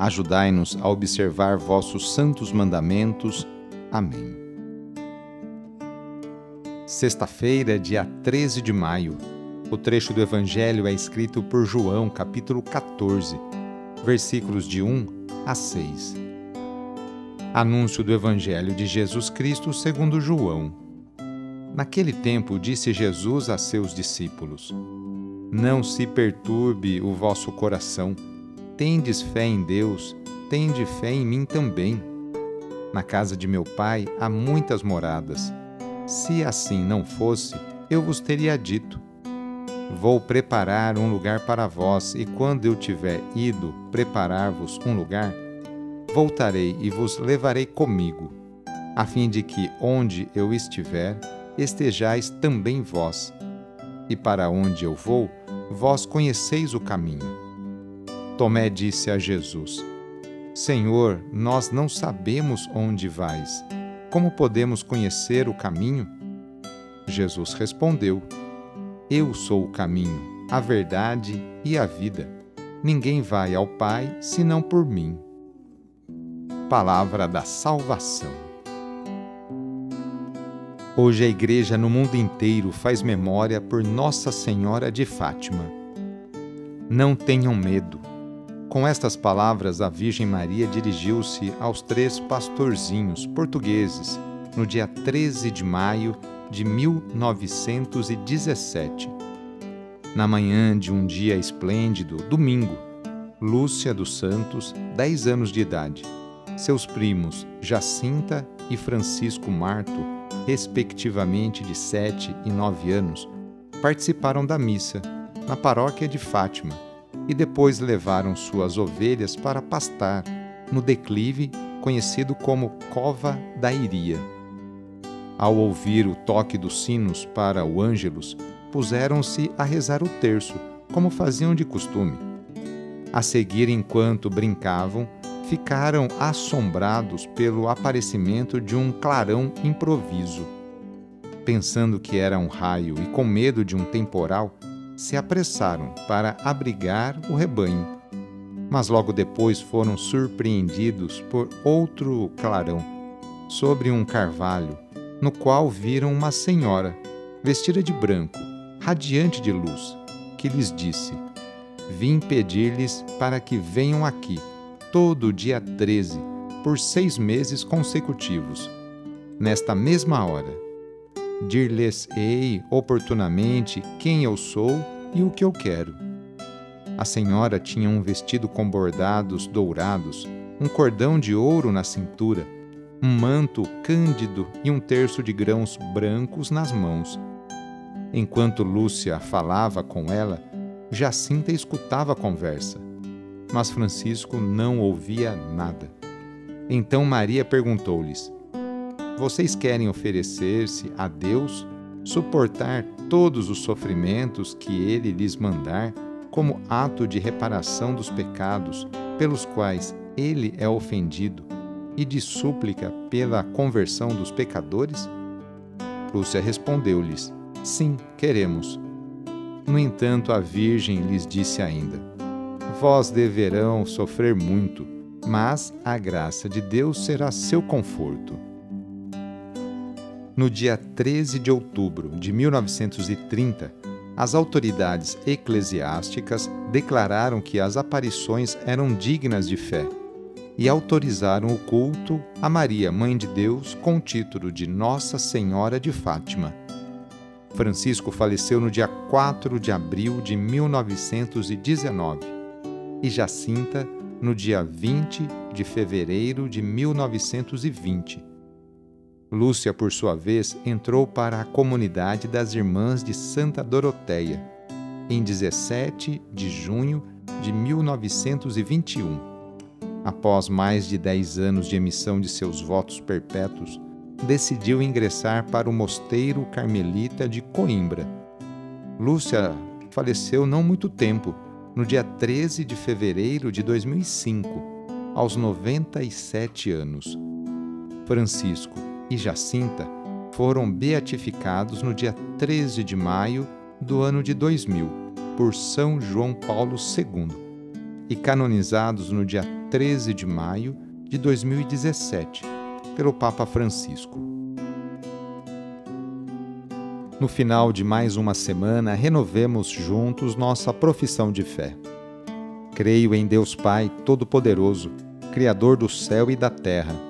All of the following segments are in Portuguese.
Ajudai-nos a observar vossos santos mandamentos. Amém. Sexta-feira, dia 13 de maio. O trecho do Evangelho é escrito por João, capítulo 14, versículos de 1 a 6. Anúncio do Evangelho de Jesus Cristo segundo João. Naquele tempo disse Jesus a seus discípulos: Não se perturbe o vosso coração tendes fé em Deus, tende fé em mim também. Na casa de meu pai há muitas moradas. Se assim não fosse, eu vos teria dito: Vou preparar um lugar para vós, e quando eu tiver ido preparar-vos um lugar, voltarei e vos levarei comigo, a fim de que onde eu estiver, estejais também vós. E para onde eu vou, vós conheceis o caminho. Tomé disse a Jesus: Senhor, nós não sabemos onde vais. Como podemos conhecer o caminho? Jesus respondeu: Eu sou o caminho, a verdade e a vida. Ninguém vai ao Pai senão por mim. Palavra da Salvação. Hoje a Igreja no mundo inteiro faz memória por Nossa Senhora de Fátima. Não tenham medo com estas palavras, a Virgem Maria dirigiu-se aos três pastorzinhos portugueses no dia 13 de maio de 1917. Na manhã de um dia esplêndido, domingo, Lúcia dos Santos, 10 anos de idade, seus primos Jacinta e Francisco Marto, respectivamente de 7 e 9 anos, participaram da missa na paróquia de Fátima e depois levaram suas ovelhas para pastar no declive conhecido como Cova da Iria. Ao ouvir o toque dos sinos para o Ângelus, puseram-se a rezar o terço, como faziam de costume. A seguir, enquanto brincavam, ficaram assombrados pelo aparecimento de um clarão improviso. Pensando que era um raio e com medo de um temporal, se apressaram para abrigar o rebanho, mas logo depois foram surpreendidos por outro clarão sobre um carvalho, no qual viram uma senhora, vestida de branco, radiante de luz, que lhes disse: Vim pedir-lhes para que venham aqui, todo dia 13, por seis meses consecutivos, nesta mesma hora dir-lhes-ei oportunamente quem eu sou e o que eu quero. A senhora tinha um vestido com bordados dourados, um cordão de ouro na cintura, um manto cândido e um terço de grãos brancos nas mãos. Enquanto Lúcia falava com ela, Jacinta escutava a conversa, mas Francisco não ouvia nada. Então Maria perguntou-lhes: vocês querem oferecer-se a Deus, suportar todos os sofrimentos que Ele lhes mandar, como ato de reparação dos pecados pelos quais Ele é ofendido e de súplica pela conversão dos pecadores? Lúcia respondeu-lhes: Sim, queremos. No entanto, a Virgem lhes disse ainda: Vós deverão sofrer muito, mas a graça de Deus será seu conforto. No dia 13 de outubro de 1930, as autoridades eclesiásticas declararam que as aparições eram dignas de fé e autorizaram o culto a Maria, Mãe de Deus, com o título de Nossa Senhora de Fátima. Francisco faleceu no dia 4 de abril de 1919 e Jacinta no dia 20 de fevereiro de 1920. Lúcia, por sua vez, entrou para a comunidade das Irmãs de Santa Doroteia em 17 de junho de 1921 após mais de dez anos de emissão de seus votos perpétuos, decidiu ingressar para o Mosteiro Carmelita de Coimbra. Lúcia faleceu não muito tempo, no dia 13 de fevereiro de 2005, aos 97 anos. Francisco e Jacinta foram beatificados no dia 13 de maio do ano de 2000 por São João Paulo II e canonizados no dia 13 de maio de 2017, pelo Papa Francisco. No final de mais uma semana, renovemos juntos nossa profissão de fé. Creio em Deus Pai Todo-Poderoso, Criador do céu e da terra,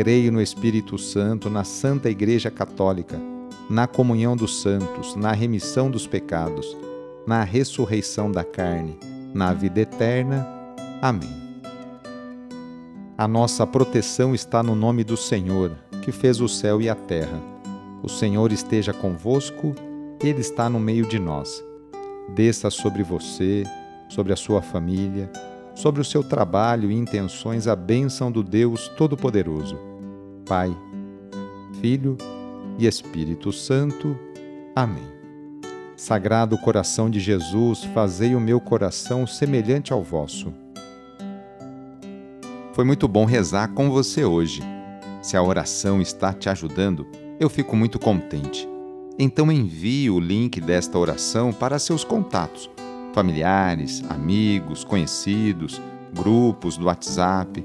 Creio no Espírito Santo, na Santa Igreja Católica, na comunhão dos santos, na remissão dos pecados, na ressurreição da carne, na vida eterna. Amém. A nossa proteção está no nome do Senhor, que fez o céu e a terra. O Senhor esteja convosco, Ele está no meio de nós. Desça sobre você, sobre a sua família, sobre o seu trabalho e intenções a bênção do Deus Todo-Poderoso. Pai, Filho e Espírito Santo. Amém. Sagrado coração de Jesus, fazei o meu coração semelhante ao vosso. Foi muito bom rezar com você hoje. Se a oração está te ajudando, eu fico muito contente. Então envie o link desta oração para seus contatos, familiares, amigos, conhecidos, grupos do WhatsApp.